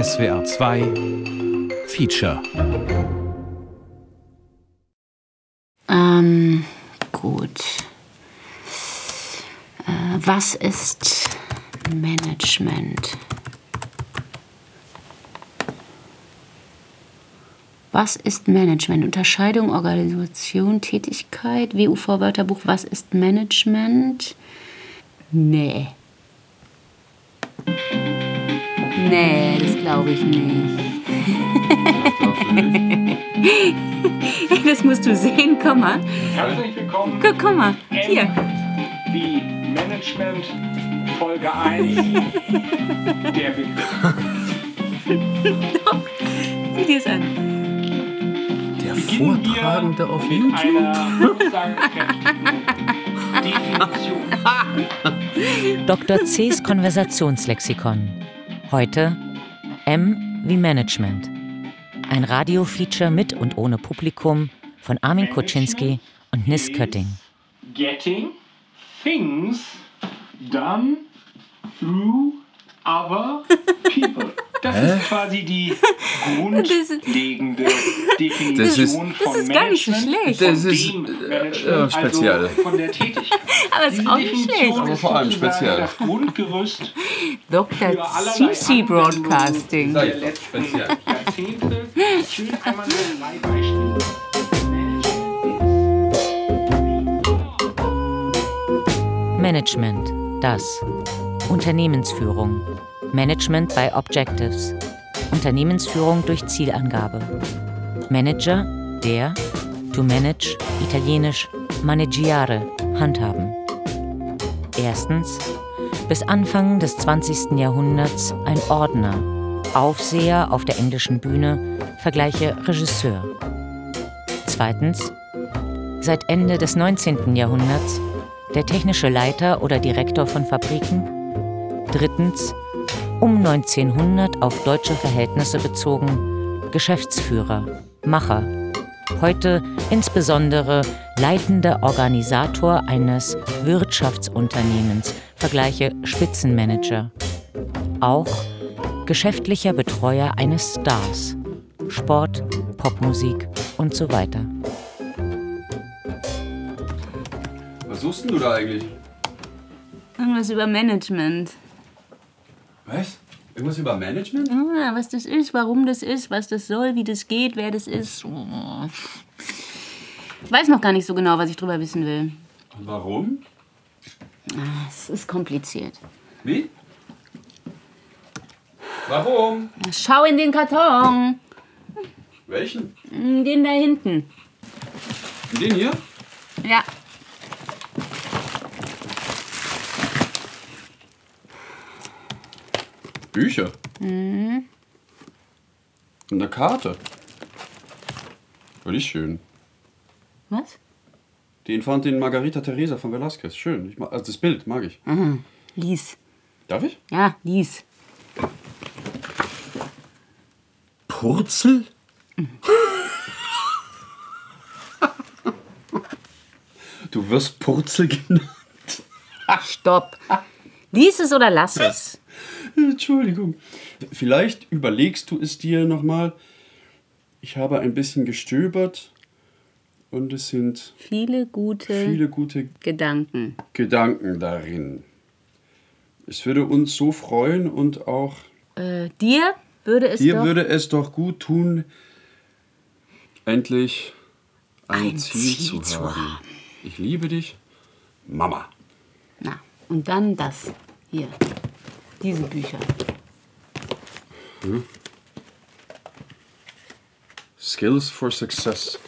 SWR 2 Feature. Ähm, gut. Äh, was ist Management? Was ist Management? Unterscheidung, Organisation, Tätigkeit, WUV-Wörterbuch. Was ist Management? Nee. Nee, das glaube ich nicht. das musst du sehen, komm mal. Herzlich willkommen. Guck, komm mal, hier. Wie Management Folge 1. Der Begriff. Sieh dir das an. Der Vortragende auf YouTube. Dr. Cs Konversationslexikon. Heute M wie Management. Ein Radiofeature mit und ohne Publikum von Armin Kuczynski und Nis Kötting. Getting things done through other people. Das ist quasi die grundlegende Definition Das ist- von das ist gar nicht so Management, schlecht. Das ist, äh, ja, speziell. Also von der Tätigkeit. Aber ist Diese auch nicht schlecht. Aber ist vor allem speziell. Das Grundgerüst Dr. CC Broadcasting. Der letzten Jahrzehnte. Ich will einmal nur drei Beispiele. Management. Das. Unternehmensführung. Management by Objectives. Unternehmensführung durch Zielangabe. Manager, der, to manage, italienisch, maneggiare, handhaben. Erstens, bis Anfang des 20. Jahrhunderts ein Ordner, Aufseher auf der englischen Bühne, vergleiche Regisseur. Zweitens, seit Ende des 19. Jahrhunderts der technische Leiter oder Direktor von Fabriken. Drittens, um 1900 auf deutsche Verhältnisse bezogen, Geschäftsführer, Macher. Heute insbesondere leitender Organisator eines Wirtschaftsunternehmens, vergleiche Spitzenmanager. Auch geschäftlicher Betreuer eines Stars. Sport, Popmusik und so weiter. Was suchst denn du da eigentlich? Irgendwas über Management. Was? Irgendwas über Management? Ah, was das ist, warum das ist, was das soll, wie das geht, wer das ist. Ich weiß noch gar nicht so genau, was ich drüber wissen will. Und warum? Es ist kompliziert. Wie? Warum? Schau in den Karton. Welchen? Den da hinten. Den hier? Ja. Bücher. Mhm. Und eine Karte. Völlig schön. Was? Die Infantin Margarita Teresa von Velázquez. Schön. Ich mag, also das Bild mag ich. Lies. Darf ich? Ja, lies. Purzel? du wirst Purzel genannt. Stopp. Lies es oder lass es. Entschuldigung. Vielleicht überlegst du es dir nochmal. Ich habe ein bisschen gestöbert und es sind Viele gute viele gute Gedanken. Gedanken darin. Es würde uns so freuen und auch Äh, dir würde es dir doch... würde es doch gut tun, endlich ein, Ein Ziel, Ziel zu, haben. haben. Ich liebe dich, Mama. Na, und dann das. Hier. Diese Bücher. Skills for Success.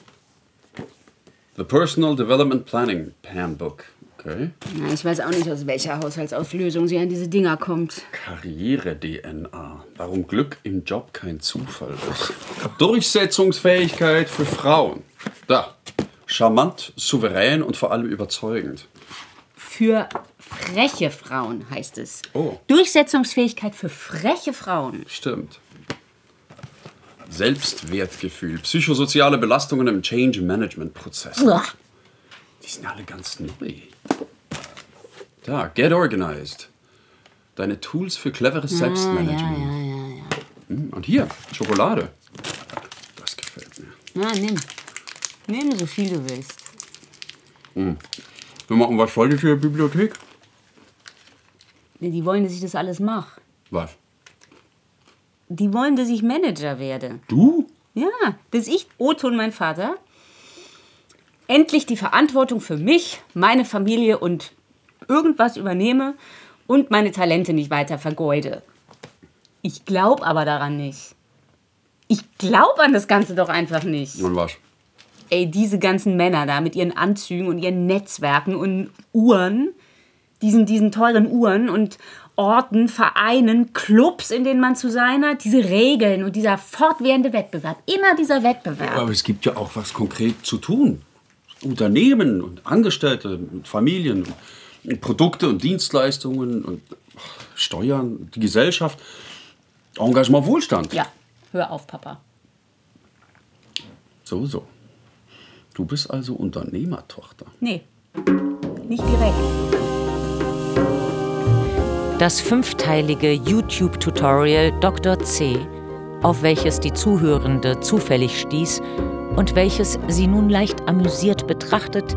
The Personal Development Planning Handbook. Okay. Na, ich weiß auch nicht, aus welcher Haushaltsauslösung sie an diese Dinger kommt. Karriere-DNA. Warum Glück im Job kein Zufall ist. Durchsetzungsfähigkeit für Frauen. Da. Charmant, souverän und vor allem überzeugend. Für freche Frauen heißt es. Oh. Durchsetzungsfähigkeit für freche Frauen. Stimmt. Selbstwertgefühl, psychosoziale Belastungen im Change Management Prozess. Uah. Die sind alle ganz neu. Da, get organized. Deine Tools für cleveres Selbstmanagement. Und hier, Schokolade. Das gefällt mir. Na, nimm. Nimm so viel du willst. Wir machen was ihr für die Bibliothek? Nee, Die wollen, dass ich das alles mache. Was? Die wollen, dass ich Manager werde. Du? Ja, dass ich, Otto und mein Vater, endlich die Verantwortung für mich, meine Familie und irgendwas übernehme und meine Talente nicht weiter vergeude. Ich glaube aber daran nicht. Ich glaube an das Ganze doch einfach nicht. Und was? Ey, diese ganzen Männer da mit ihren Anzügen und ihren Netzwerken und Uhren, diesen, diesen teuren Uhren und Orten, Vereinen, Clubs, in denen man zu sein hat, diese Regeln und dieser fortwährende Wettbewerb, immer dieser Wettbewerb. Aber es gibt ja auch was konkret zu tun. Unternehmen und Angestellte, und Familien, und Produkte und Dienstleistungen und Steuern, die Gesellschaft, Engagement, Wohlstand. Ja, hör auf, Papa. So, so. Du bist also Unternehmertochter. Nee, nicht direkt. Das fünfteilige YouTube-Tutorial Dr. C, auf welches die Zuhörende zufällig stieß und welches sie nun leicht amüsiert betrachtet,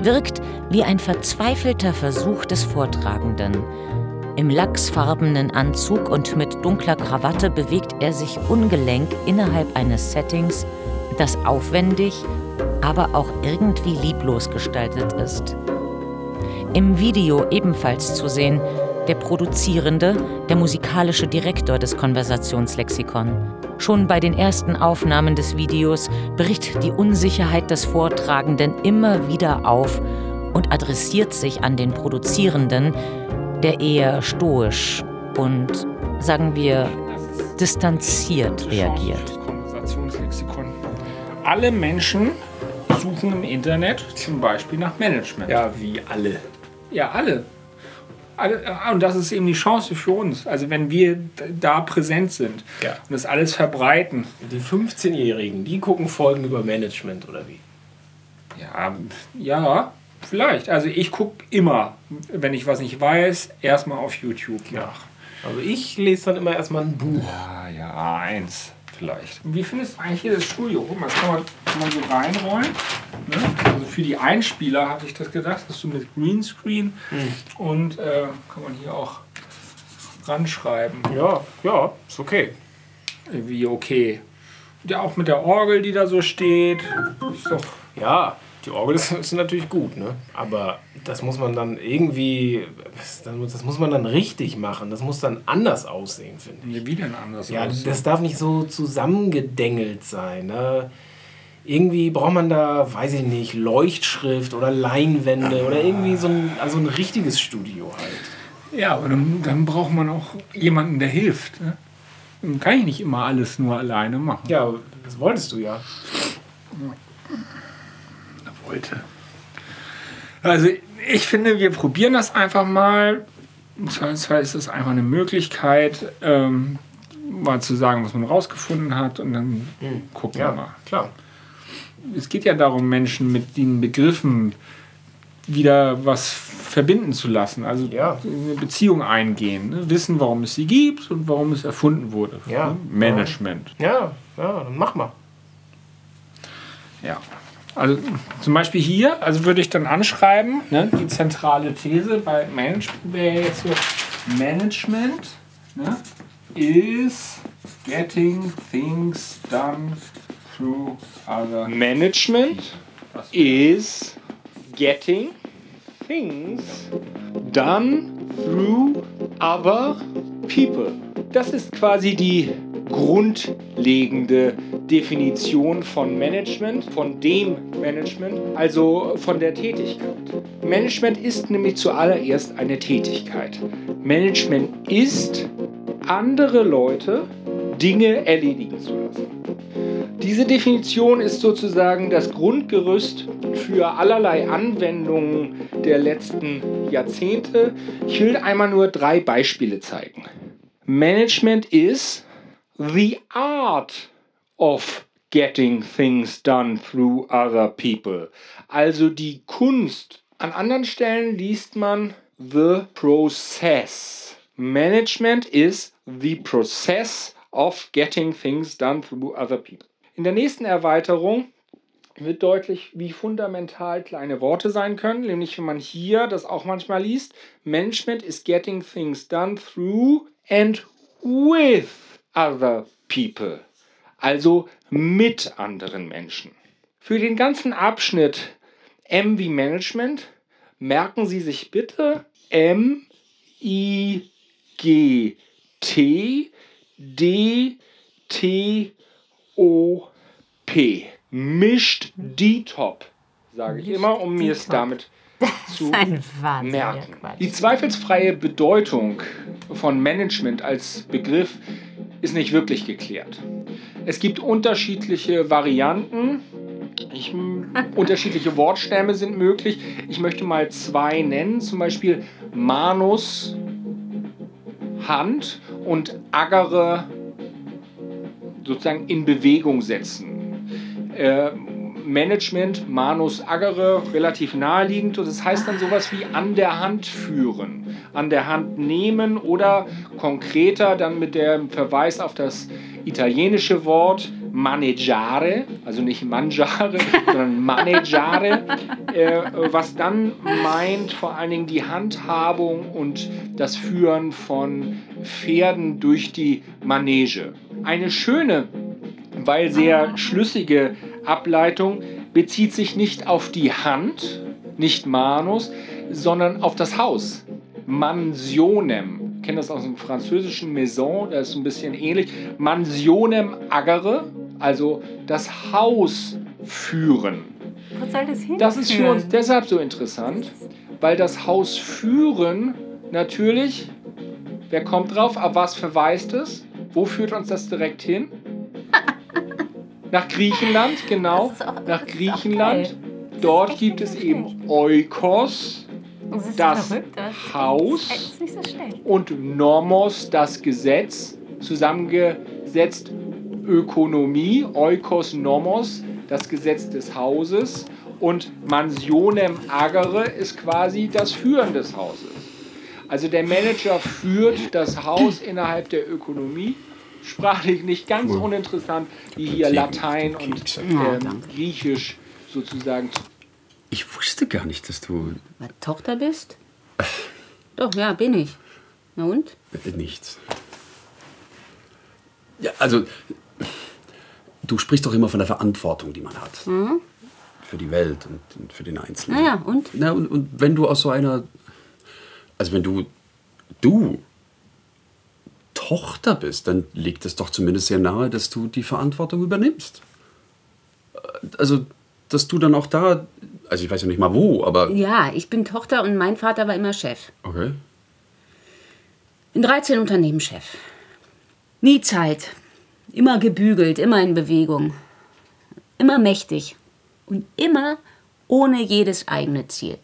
wirkt wie ein verzweifelter Versuch des Vortragenden. Im lachsfarbenen Anzug und mit dunkler Krawatte bewegt er sich ungelenk innerhalb eines Settings, das aufwendig, aber auch irgendwie lieblos gestaltet ist. Im Video ebenfalls zu sehen, der Produzierende, der musikalische Direktor des Konversationslexikon. Schon bei den ersten Aufnahmen des Videos bricht die Unsicherheit des Vortragenden immer wieder auf und adressiert sich an den Produzierenden, der eher stoisch und, sagen wir, distanziert reagiert. Alle Menschen suchen im Internet zum Beispiel nach Management. Ja, wie alle. Ja, alle. Ah, Und das ist eben die Chance für uns. Also wenn wir da präsent sind Ja. und das alles verbreiten. Die 15-Jährigen, die gucken Folgen über Management oder wie? Ja, ja, vielleicht. Also ich gucke immer, wenn ich was nicht weiß, erstmal auf YouTube nach. Also ich lese dann immer erstmal ein Buch. Ja, ja, eins vielleicht. Wie findest du eigentlich hier das Studio? Guck mal, das kann man, kann man so reinrollen. Ne? Also für die Einspieler hatte ich das gedacht, dass du mit Greenscreen und äh, kann man hier auch ranschreiben. Ja, ja, ist okay. Wie okay. Ja, auch mit der Orgel, die da so steht. Ist doch Ja, die Orgel ist, ist natürlich gut, ne? Aber das muss man dann irgendwie, das, das muss man dann richtig machen. Das muss dann anders aussehen, finde ich. wie denn anders. Ja, aussehen. das darf nicht so zusammengedengelt sein. Ne? Irgendwie braucht man da, weiß ich nicht, Leuchtschrift oder Leinwände oder irgendwie so ein, also ein richtiges Studio halt. Ja, aber dann, dann braucht man auch jemanden, der hilft. Ne? Dann kann ich nicht immer alles nur alleine machen. Ja, das wolltest du ja. Wollte. Also ich finde, wir probieren das einfach mal. Zweifelsfall ist das einfach eine Möglichkeit, ähm, mal zu sagen, was man rausgefunden hat und dann gucken wir Ja, mal. klar. Es geht ja darum, Menschen mit den Begriffen wieder was verbinden zu lassen, also Ja. eine Beziehung eingehen, ne? wissen, warum es sie gibt und warum es erfunden wurde. Ja. Ne? Management. Ja, ja, dann mach mal. Ja. Also zum Beispiel hier, also würde ich dann anschreiben, ne, die zentrale These bei Management wäre jetzt so, Management ne, is getting things done through other. Management is getting things done through other people. Das ist quasi die grundlegende Definition von Management, von dem Management, also von der Tätigkeit. Management ist nämlich zuallererst eine Tätigkeit. Management ist, andere Leute Dinge erledigen zu lassen. Diese Definition ist sozusagen das Grundgerüst für allerlei Anwendungen der letzten Jahrzehnte. Ich will einmal nur drei Beispiele zeigen. Management is the art of getting things done through other people. Also die Kunst. An anderen Stellen liest man the process. Management is the process of getting things done through other people. In der nächsten Erweiterung wird deutlich, wie fundamental kleine Worte sein können, nämlich wenn man hier das auch manchmal liest, Management is getting things done through and with other people, also mit anderen Menschen. Für den ganzen Abschnitt M wie Management merken Sie sich bitte M, I, G, T, D, T, O, P. Mischt die Top, sage ich immer, um mir es damit zu merken. Die zweifelsfreie Bedeutung von Management als Begriff ist nicht wirklich geklärt. Es gibt unterschiedliche Varianten. Ich, unterschiedliche Wortstämme sind möglich. Ich möchte mal zwei nennen. Zum Beispiel Manus, Hand und Agere sozusagen in Bewegung setzen. Äh, Management, Manus Agere, relativ naheliegend. Und das heißt dann sowas wie an der Hand führen, an der Hand nehmen oder konkreter dann mit dem Verweis auf das italienische Wort maneggiare, also nicht mangiare, sondern maneggiare, äh, was dann meint vor allen Dingen die Handhabung und das Führen von Pferden durch die Manege. Eine schöne, weil sehr schlüssige Ableitung bezieht sich nicht auf die Hand, nicht Manus, sondern auf das Haus. Mansionem. Ich kenne das aus dem französischen Maison, das ist ein bisschen ähnlich. Mansionem agere, also das Haus führen. Was soll das hin? Das ist für uns deshalb so interessant, weil das Haus führen natürlich, wer kommt drauf, auf was verweist es? Wo führt uns das direkt hin? Nach Griechenland, genau. Nach Griechenland. Dort gibt es eben. Oikos Das das Haus. So und Normos, das Gesetz, zusammengesetzt Ökonomie, Oikos Nomos, das Gesetz des Hauses und Mansionem Agere ist quasi das Führen des Hauses. Also der Manager führt das Haus innerhalb der Ökonomie. Sprachlich nicht ganz uninteressant, wie hier Latein und ähm, Griechisch sozusagen Ich wusste gar nicht, dass du Was, Tochter bist? Doch, ja, bin ich. Na und? äh, nichts. Ja, also du sprichst doch immer von der Verantwortung, die man hat. Für die Welt und, und für den Einzelnen. Naja, und? Na, und, und wenn du aus so einer, also wenn du, du Tochter bist, dann liegt es doch zumindest sehr nahe, dass du die Verantwortung übernimmst. Äh, Also, dass du dann auch da, also ich weiß ja nicht mal wo, aber Ja, ich bin Tochter und mein Vater war immer Chef. okay. In 13 Unternehmen Chef. Nie Zeit. Immer gebügelt, immer in Bewegung. Immer mächtig. Und immer ohne jedes eigene Ziel.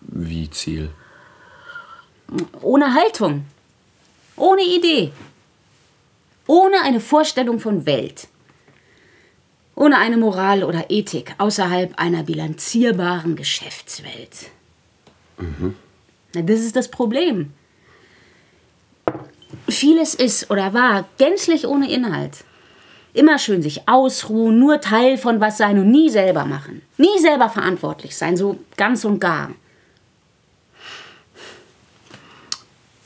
Wie Ziel. Ohne Haltung. Ohne Idee. Ohne eine Vorstellung von Welt. Ohne eine Moral oder Ethik außerhalb einer bilanzierbaren Geschäftswelt. Na, das ist das Problem. Vieles ist oder war gänzlich ohne Inhalt. Immer schön sich ausruhen, nur Teil von was sein und nie selber machen. Nie selber verantwortlich sein, so ganz und gar.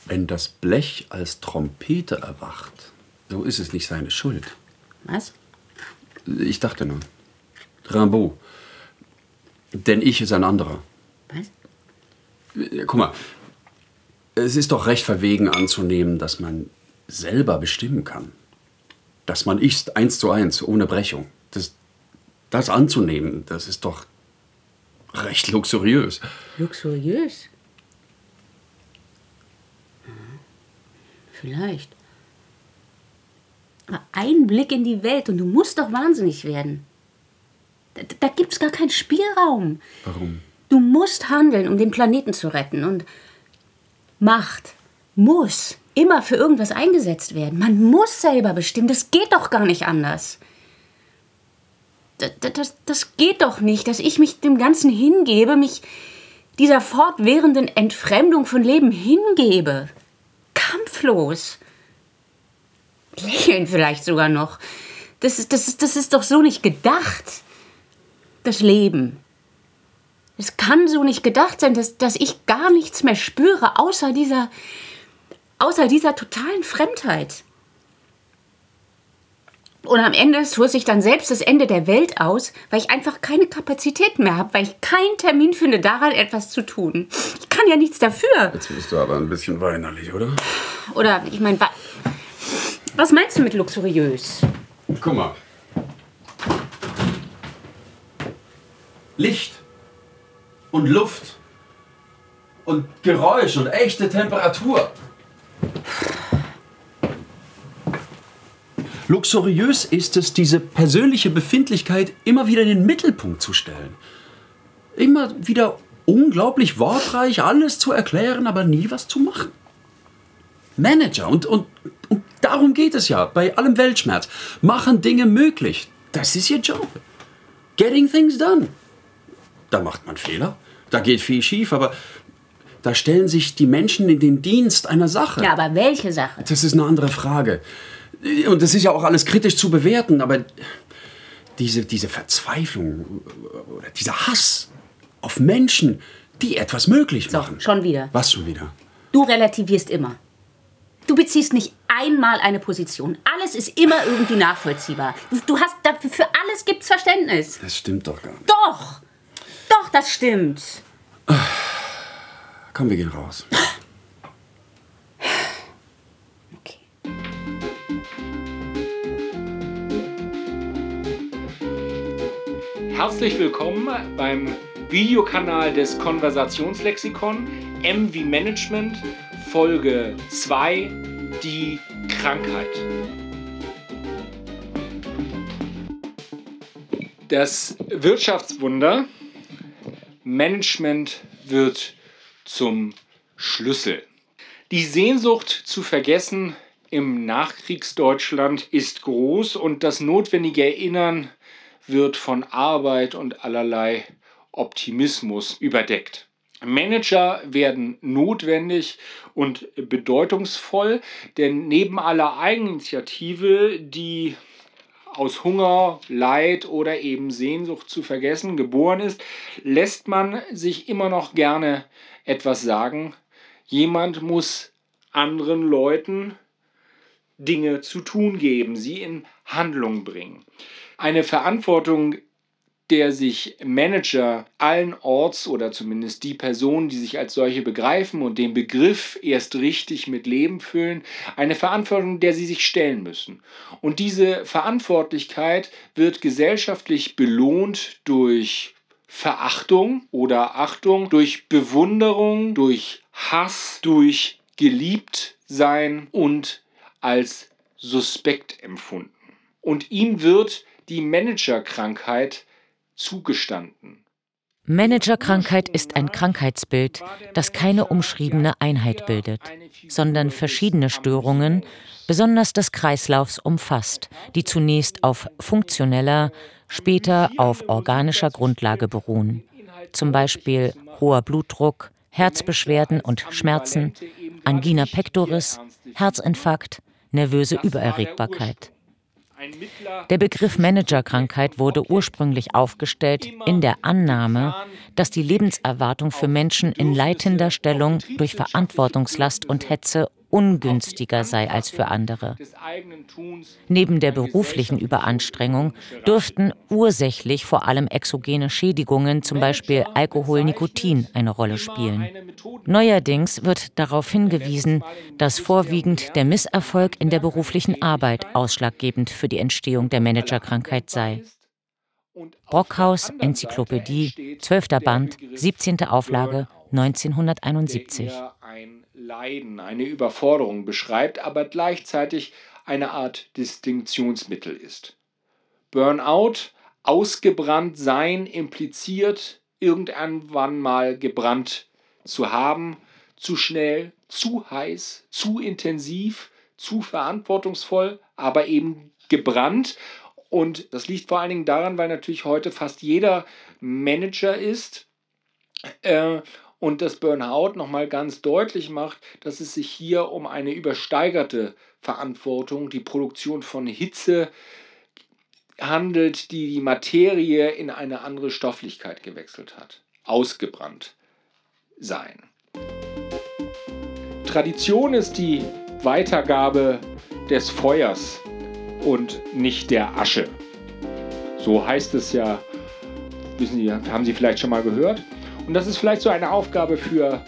Wenn das Blech als Trompete erwacht, so ist es nicht seine Schuld. Was? Ich dachte nur. Rimbaud. Denn ich ist ein anderer. Was? Ja, Guck mal, es ist doch recht verwegen anzunehmen, dass man selber bestimmen kann. Dass man ist eins zu eins, ohne Brechung. Das, das anzunehmen, das ist doch recht luxuriös. Luxuriös? Vielleicht. Aber ein Blick in die Welt und du musst doch wahnsinnig werden. Da, da gibt's gar keinen Spielraum. Warum? Du musst handeln, um den Planeten zu retten. Und Macht muss immer für irgendwas eingesetzt werden. Man muss selber bestimmen. Das geht doch gar nicht anders. Das, das, das geht doch nicht, dass ich mich dem Ganzen hingebe, mich dieser fortwährenden Entfremdung von Leben hingebe. Kampflos. lächeln vielleicht sogar noch. Das ist, das, ist, das ist doch so nicht gedacht. Das Leben. Es kann so nicht gedacht sein, dass, dass ich gar nichts mehr spüre, außer dieser, außer dieser totalen Fremdheit. Und am Ende schloss ich dann selbst das Ende der Welt aus, weil ich einfach keine Kapazität mehr habe, weil ich keinen Termin finde, daran etwas zu tun. Ich kann ja nichts dafür. Jetzt bist du aber ein bisschen weinerlich, oder? Oder, ich meine, wa was meinst du mit luxuriös? Guck mal. Licht und Luft und Geräusch und echte Temperatur. Luxuriös ist es, diese persönliche Befindlichkeit immer wieder in den Mittelpunkt zu stellen. Immer wieder unglaublich wortreich alles zu erklären, aber nie was zu machen. Manager, und, und, und darum geht es ja bei allem Weltschmerz, machen Dinge möglich. Das ist ihr Job. Getting things done. Da macht man Fehler, da geht viel schief, aber da stellen sich die Menschen in den Dienst einer Sache. Ja, aber welche Sache? Das ist eine andere Frage. Und das ist ja auch alles kritisch zu bewerten, aber diese, diese Verzweiflung oder dieser Hass auf Menschen, die etwas möglich So, machen. schon wieder. Was schon wieder? Du relativierst immer. Du beziehst nicht einmal eine Position. Alles ist immer irgendwie nachvollziehbar. Du hast dafür für alles gibt's Verständnis. Das stimmt doch gar nicht. Doch. Doch, das stimmt. Komm, wir gehen raus. Herzlich willkommen beim Videokanal des Konversationslexikon M wie Management, Folge 2, die Krankheit. Das Wirtschaftswunder Management wird zum Schlüssel. Die Sehnsucht zu vergessen im Nachkriegsdeutschland ist groß und das notwendige Erinnern wird von Arbeit und allerlei Optimismus überdeckt. Manager werden notwendig und bedeutungsvoll, denn neben aller Eigeninitiative, die aus Hunger, Leid oder eben Sehnsucht zu vergessen geboren ist, lässt man sich immer noch gerne etwas sagen. Jemand muss anderen Leuten Dinge zu tun geben, sie in Handlung bringen. Eine Verantwortung, der sich Manager allen Orts oder zumindest die Personen, die sich als solche begreifen und den Begriff erst richtig mit Leben füllen, eine Verantwortung, der sie sich stellen müssen. Und diese Verantwortlichkeit wird gesellschaftlich belohnt durch Verachtung oder Achtung, durch Bewunderung, durch Hass, durch geliebt sein und als suspekt empfunden. Und ihm wird die Managerkrankheit zugestanden. Managerkrankheit ist ein Krankheitsbild, das keine umschriebene Einheit bildet, sondern verschiedene Störungen, besonders des Kreislaufs umfasst, die zunächst auf funktioneller, später auf organischer Grundlage beruhen. Zum Beispiel hoher Blutdruck, Herzbeschwerden und Schmerzen, Angina pectoris, Herzinfarkt, nervöse Übererregbarkeit. Der Begriff Managerkrankheit wurde ursprünglich aufgestellt in der Annahme, dass die Lebenserwartung für Menschen in leitender Stellung durch Verantwortungslast und Hetze ungünstiger sei als für andere. Neben der beruflichen Überanstrengung dürften ursächlich vor allem exogene Schädigungen, zum Beispiel Alkohol, Nikotin, eine Rolle spielen. Neuerdings wird darauf hingewiesen, dass vorwiegend der Misserfolg in der beruflichen Arbeit ausschlaggebend für die Entstehung der Managerkrankheit sei. Brockhaus, Enzyklopädie, 12. Band, 17. Auflage, 1971. ein Leiden, eine Überforderung beschreibt, aber gleichzeitig eine Art Distinktionsmittel ist. Burnout, ausgebrannt sein, impliziert, irgendwann mal gebrannt zu haben, zu schnell, zu heiß, zu intensiv, zu verantwortungsvoll, aber eben gebrannt. Und das liegt vor allen Dingen daran, weil natürlich heute fast jeder Manager ist äh, und das Burnout nochmal ganz deutlich macht, dass es sich hier um eine übersteigerte Verantwortung, die Produktion von Hitze handelt, die die Materie in eine andere Stofflichkeit gewechselt hat. Ausgebrannt sein. Tradition ist die Weitergabe des Feuers und nicht der Asche. So heißt es ja, wissen Sie, haben Sie vielleicht schon mal gehört. Und das ist vielleicht so eine Aufgabe für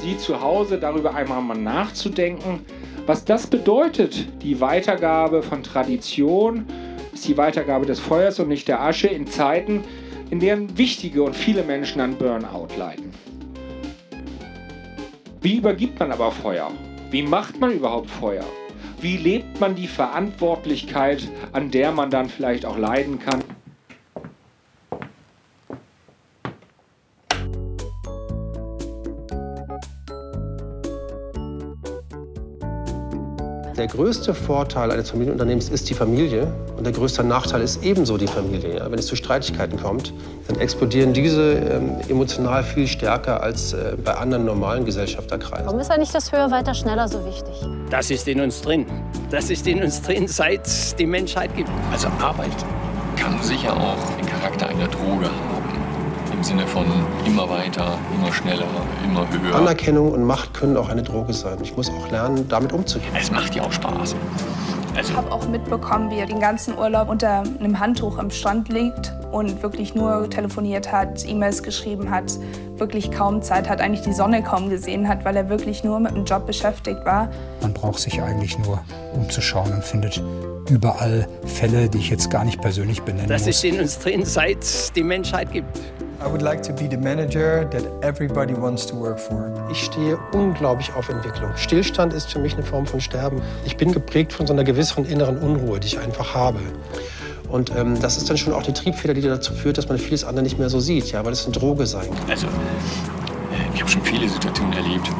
Sie zu Hause, darüber einmal mal nachzudenken, was das bedeutet, die Weitergabe von Tradition, ist die Weitergabe des Feuers und nicht der Asche in Zeiten, in denen wichtige und viele Menschen an Burnout leiden. Wie übergibt man aber Feuer? Wie macht man überhaupt Feuer? Wie lebt man die Verantwortlichkeit, an der man dann vielleicht auch leiden kann? Der größte Vorteil eines Familienunternehmens ist die Familie und der größte Nachteil ist ebenso die Familie. Ja? Wenn es zu Streitigkeiten kommt, dann explodieren diese ähm, emotional viel stärker als äh, bei anderen normalen Gesellschafterkreisen. Warum ist eigentlich das Höher, Weiter, Schneller so wichtig? Das ist in uns drin. Das ist in uns drin, seit es die Menschheit gibt. Also Arbeit kann sicher auch den Charakter einer Droge haben. Im Sinne von immer weiter, immer schneller, immer höher. Anerkennung und Macht können auch eine Droge sein. Ich muss auch lernen, damit umzugehen. Es macht ja auch Spaß. Ich habe auch mitbekommen, wie er den ganzen Urlaub unter einem Handtuch am Strand liegt und wirklich nur telefoniert hat, E-Mails geschrieben hat, wirklich kaum Zeit hat, eigentlich die Sonne kaum gesehen hat, weil er wirklich nur mit dem Job beschäftigt war. Man braucht sich eigentlich nur umzuschauen und findet überall Fälle, die ich jetzt gar nicht persönlich benennen Das muss. ist in uns drin, seit es die Menschheit gibt. I would like to be the manager that everybody wants to work for. Ich stehe unglaublich auf Entwicklung. Stillstand ist für mich eine Form von Sterben. Ich bin geprägt von so einer gewissen inneren Unruhe, die ich einfach habe. Und ähm, das ist dann schon auch die Triebfeder, die dazu führt, dass man vieles andere nicht mehr so sieht, ja, weil es eine Droge sein kann. Also, äh, ich habe schon viele Situationen erlebt,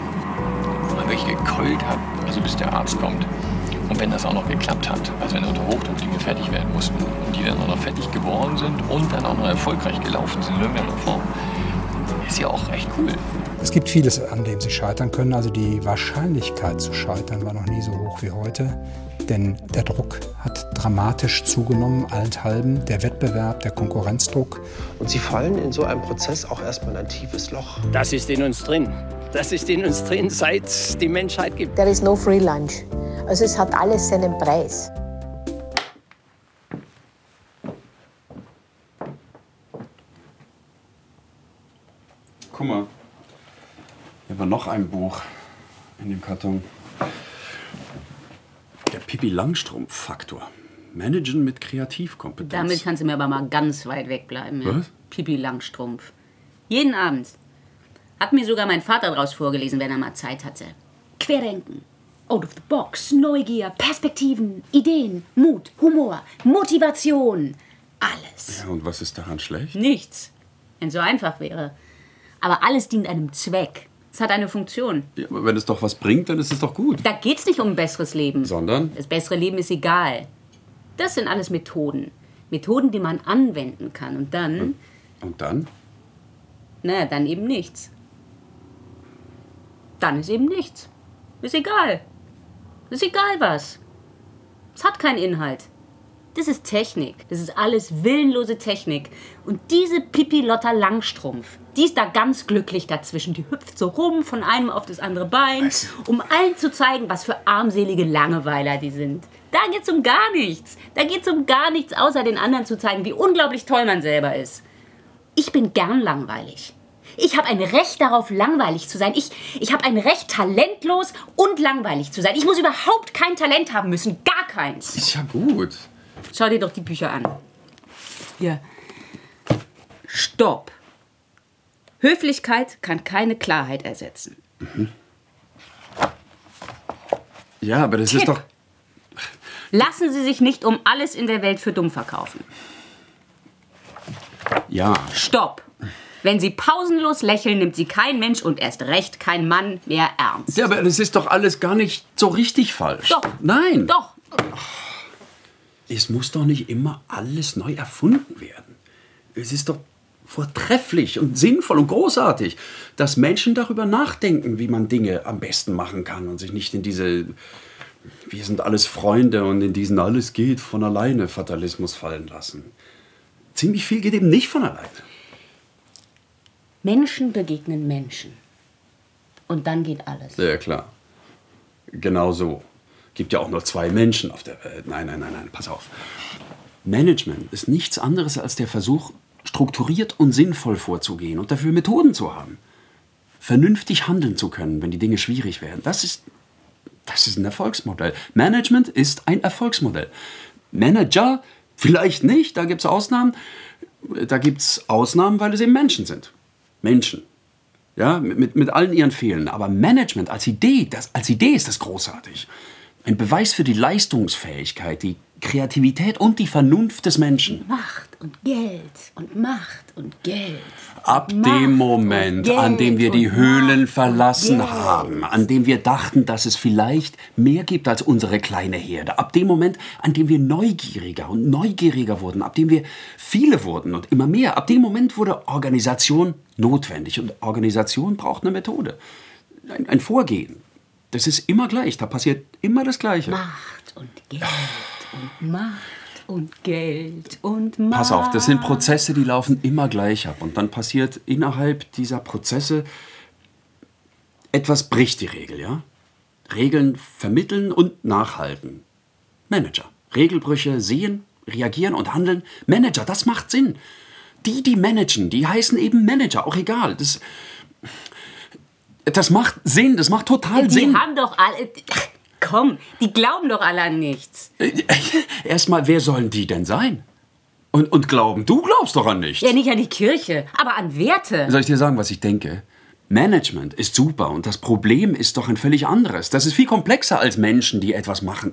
wo man wirklich gekeult hat, also bis der Arzt kommt. Und wenn das auch noch geklappt hat, also wenn unter Hochdruck Dinge fertig werden mussten und die dann auch noch fertig geworden sind und dann auch noch erfolgreich gelaufen sind in irgendeiner Form, ist ja auch echt cool. Es gibt vieles, an dem Sie scheitern können. Also die Wahrscheinlichkeit zu scheitern war noch nie so hoch wie heute. Denn der Druck hat dramatisch zugenommen, allenthalben. Der Wettbewerb, der Konkurrenzdruck. Und Sie fallen in so einem Prozess auch erstmal in ein tiefes Loch. Das ist in uns drin. Das ist in uns drin, seit es die Menschheit gibt. There is no free lunch. Also es hat alles seinen Preis. Guck mal. Hier war noch ein Buch in dem Karton. Der Pippi Langstrumpf-Faktor. Managen mit Kreativkompetenz. Damit kannst du mir aber mal ganz weit wegbleiben. Ja? Was? Pipi Langstrumpf. Jeden Abend. Hat mir sogar mein Vater daraus vorgelesen, wenn er mal Zeit hatte. Querdenken. Out of the box. Neugier, Perspektiven, Ideen, Mut, Humor, Motivation. Alles. Ja, und was ist daran schlecht? Nichts. Wenn es so einfach wäre. Aber alles dient einem Zweck. Es hat eine Funktion. Ja, aber wenn es doch was bringt, dann ist es doch gut. Da geht es nicht um ein besseres Leben. Sondern? Das bessere Leben ist egal. Das sind alles Methoden. Methoden, die man anwenden kann. Und dann, Und dann? na, dann eben nichts. Dann ist eben nichts. Ist egal. Ist egal was. Es hat keinen Inhalt. Das ist Technik. Das ist alles willenlose Technik. Und diese Pipi Lotta Langstrumpf, die ist da ganz glücklich dazwischen. Die hüpft so rum von einem auf das andere Bein, um allen zu zeigen, was für armselige Langeweiler die sind. Da geht's um gar nichts. Da geht's um gar nichts, außer den anderen zu zeigen, wie unglaublich toll man selber ist. Ich bin gern langweilig. Ich habe ein Recht darauf, langweilig zu sein. Ich, ich habe ein Recht, talentlos und langweilig zu sein. Ich muss überhaupt kein Talent haben müssen. Gar keins. Ist ja gut. Schau dir doch die Bücher an. Hier. Stopp. Höflichkeit kann keine Klarheit ersetzen. Ja, aber das Tipp. ist doch. Lassen Sie sich nicht um alles in der Welt für dumm verkaufen. Ja. Stopp. Wenn Sie pausenlos lächeln, nimmt Sie kein Mensch und erst recht kein Mann mehr ernst. Ja, aber das ist doch alles gar nicht so richtig falsch. Doch. Nein. Doch. Es muss doch nicht immer alles neu erfunden werden. Es ist doch vortrefflich und sinnvoll und großartig, dass Menschen darüber nachdenken, wie man Dinge am besten machen kann und sich nicht in diese wir sind alles Freunde und in diesen alles geht von alleine Fatalismus fallen lassen. Ziemlich viel geht eben nicht von alleine. Menschen begegnen Menschen. Und dann geht alles. Ja, klar. Genau so. Gibt ja auch nur zwei Menschen auf der Welt. Nein, nein, nein, nein, pass auf. Management ist nichts anderes als der Versuch, strukturiert und sinnvoll vorzugehen und dafür Methoden zu haben. Vernünftig handeln zu können, wenn die Dinge schwierig werden. Das ist, das ist ein Erfolgsmodell. Management ist ein Erfolgsmodell. Manager vielleicht nicht, da gibt es Ausnahmen. Da gibt es Ausnahmen, weil es eben Menschen sind. Menschen. Ja, mit, mit allen ihren Fehlern. Aber Management als Idee, das, als Idee ist das großartig. Ein Beweis für die Leistungsfähigkeit, die Kreativität und die Vernunft des Menschen. Macht und Geld und Macht und Geld. Ab Macht dem Moment, an dem wir die Höhlen verlassen Geld. haben, an dem wir dachten, dass es vielleicht mehr gibt als unsere kleine Herde, ab dem Moment, an dem wir neugieriger und neugieriger wurden, ab dem wir viele wurden und immer mehr, ab dem Moment wurde Organisation notwendig und Organisation braucht eine Methode, ein, ein Vorgehen. Das ist immer gleich, da passiert immer das Gleiche. Macht und Geld und Macht und Geld und Macht. Pass auf, das sind Prozesse, die laufen immer gleich ab. Und dann passiert innerhalb dieser Prozesse etwas bricht die Regel, ja? Regeln vermitteln und nachhalten. Manager. Regelbrüche sehen, reagieren und handeln. Manager, das macht Sinn. Die, die managen, die heißen eben Manager, auch egal. Das, das macht Sinn, das macht total Die Sinn. haben doch alle. Komm, die glauben doch alle an nichts. Erstmal, wer sollen die denn sein? Und, und glauben, du glaubst doch an nichts. Ja, nicht an die Kirche, aber an Werte. Soll ich dir sagen, was ich denke? Management ist super und das Problem ist doch ein völlig anderes. Das ist viel komplexer als Menschen, die etwas machen.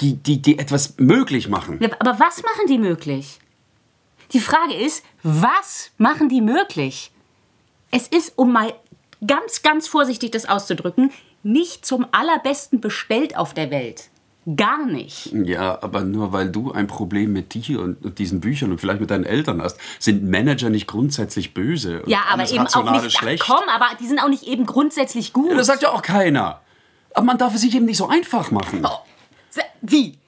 Die, die, die etwas möglich machen. Ja, aber was machen die möglich? Die Frage ist, was machen die möglich? Es ist, um mal ganz, ganz vorsichtig das auszudrücken, nicht zum allerbesten bestellt auf der Welt. Gar nicht. Ja, aber nur weil du ein Problem mit dir und, und diesen Büchern und vielleicht mit deinen Eltern hast, sind Manager nicht grundsätzlich böse. und Ja, aber eben auch nicht. Ach, schlecht. komm, aber die sind auch nicht eben grundsätzlich gut. Ja, das sagt ja auch keiner. Aber man darf es sich eben nicht so einfach machen. Wie?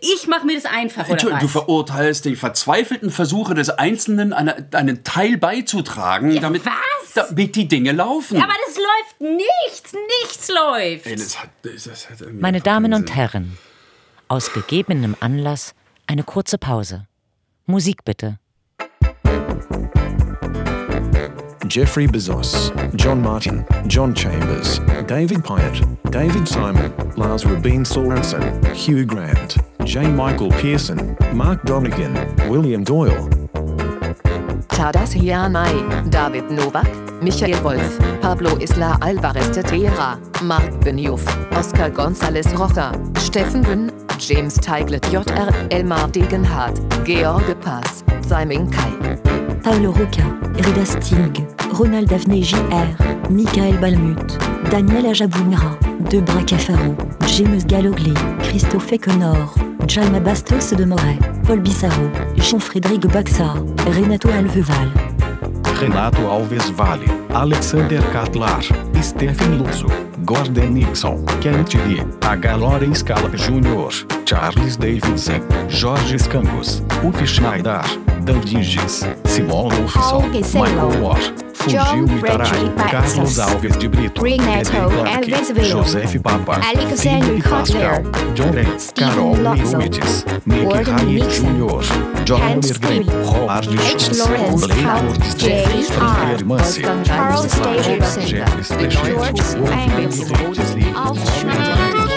Ich mache mir das einfach, oder Entschuldigung, du was? verurteilst die verzweifelten Versuche des Einzelnen, eine, einen Teil beizutragen, damit, damit die Dinge laufen. Aber das läuft nichts, nichts läuft. Ey, das hat, das, das hat Meine Damen und. Herren, aus gegebenem Anlass eine kurze Pause. Musik bitte. Jeffrey Bezos, John Martin, John Chambers, David Pyatt, David Simon, Lars Rabin Sorensen, Hugh Grant, J. Michael Pearson, Mark Donegan, William Doyle, Tadas Hiamai, David Novak, Michael Wolf, Pablo Isla Alvarez de Tejera, Mark Benioff, Oscar González Rocha, Steffen Wynn, James Tiglet Jr. Elmar Degenhardt, George Pass, Simon Kai. Paolo Roca, Reda Sting, Ronald Daphné JR, Michael Balmut, Daniel Ajabounra, Debra Cafaro, James Gallogly, Christophe Connor, Jaime Bastos de Moret, Paul Bissaro, Jean-Frédéric Baxar, Renato Alveval. Renato Alves Vale, Alexander Catlar, Stephen Luzzo, Gordon Nixon, Kent Lee, H. Lawrence Jr., Charles Davidson, Jorge Scangos, Uf Schneider, Dandinges, Simon Wolfson, Michael Watt, Fugiu Itarai, Carlos Alves de Brito, Renato Joseph Papa, Alexandre Kotler, John Ray, Carol Miumites, Nick Hayek Jr., John Mergren, Roar Schultz, Blair Kurtz, Jeffrey Mansi, Charles Davidson, George Angles, Alf Schneider,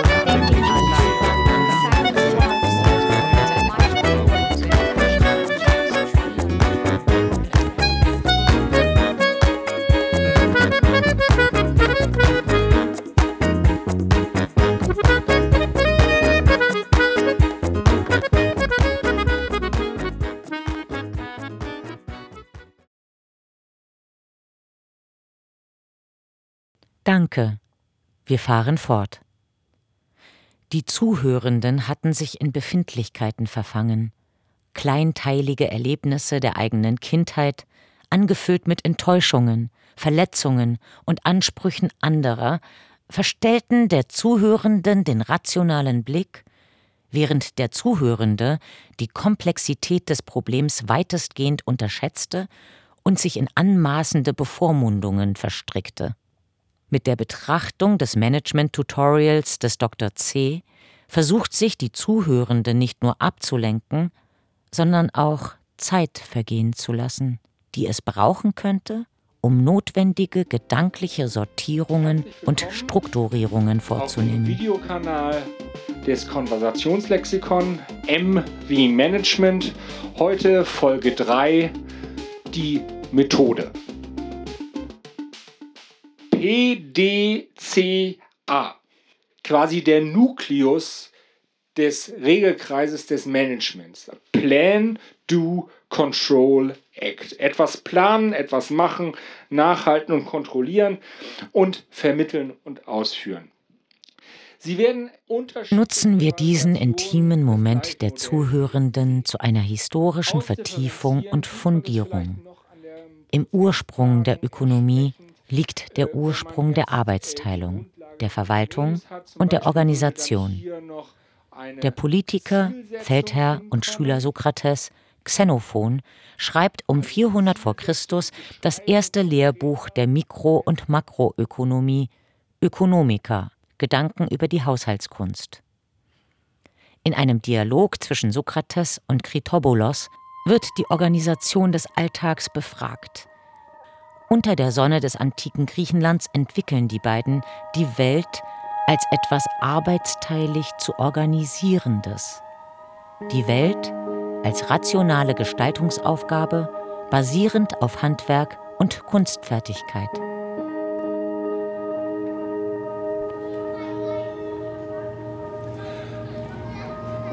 Danke. Wir fahren fort. Die Zuhörenden hatten sich in Befindlichkeiten verfangen. kleinteilige Erlebnisse der eigenen Kindheit, angefüllt mit Enttäuschungen, Verletzungen und Ansprüchen anderer, verstellten der Zuhörenden den rationalen Blick, während der Zuhörende die Komplexität des Problems weitestgehend unterschätzte und sich in anmaßende Bevormundungen verstrickte. Mit der Betrachtung des Management-Tutorials des Dr. C versucht sich die Zuhörende nicht nur abzulenken, sondern auch Zeit vergehen zu lassen, die es brauchen könnte, um notwendige gedankliche Sortierungen und Strukturierungen vorzunehmen. Videokanal des Konversationslexikon M wie Management. Heute Folge 3, die Methode. PDCA, quasi der Nukleus des Regelkreises des Managements. Plan, Do, Control, Act. Etwas planen, etwas machen, nachhalten und kontrollieren und vermitteln und ausführen. Sie werden Nutzen wir diesen intimen Moment der Zuhörenden zu einer historischen Vertiefung und Fundierung. Im Ursprung der Ökonomie liegt der Ursprung der Arbeitsteilung, der Verwaltung und der Organisation. Der Politiker, Feldherr und Schüler Sokrates, Xenophon, schreibt um 400 v. Chr. das erste Lehrbuch der Mikro- und Makroökonomie, Ökonomica, Gedanken über die Haushaltskunst. In einem Dialog zwischen Sokrates und Kritobolos wird die Organisation des Alltags befragt. Unter der Sonne des antiken Griechenlands entwickeln die beiden die Welt als etwas arbeitsteilig zu organisierendes. Die Welt als rationale Gestaltungsaufgabe basierend auf Handwerk und Kunstfertigkeit.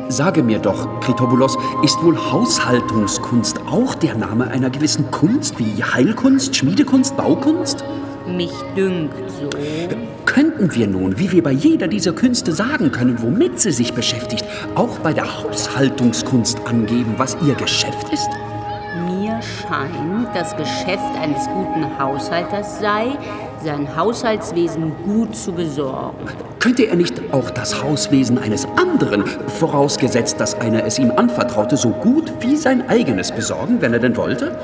Sage mir doch, Kritobulos, ist wohl Haushaltungskunst auch der Name einer gewissen Kunst wie Heilkunst, Schmiedekunst, Baukunst? Mich dünkt so. Könnten wir nun, wie wir bei jeder dieser Künste sagen können, womit sie sich beschäftigt, auch bei der Haushaltungskunst angeben, was ihr Geschäft ist? Mir scheint, das Geschäft eines guten Haushalters sei, sein Haushaltswesen gut zu besorgen. Könnte er nicht auch das Hauswesen eines anderen, vorausgesetzt, dass einer es ihm anvertraute, so gut wie sein eigenes besorgen, wenn er denn wollte?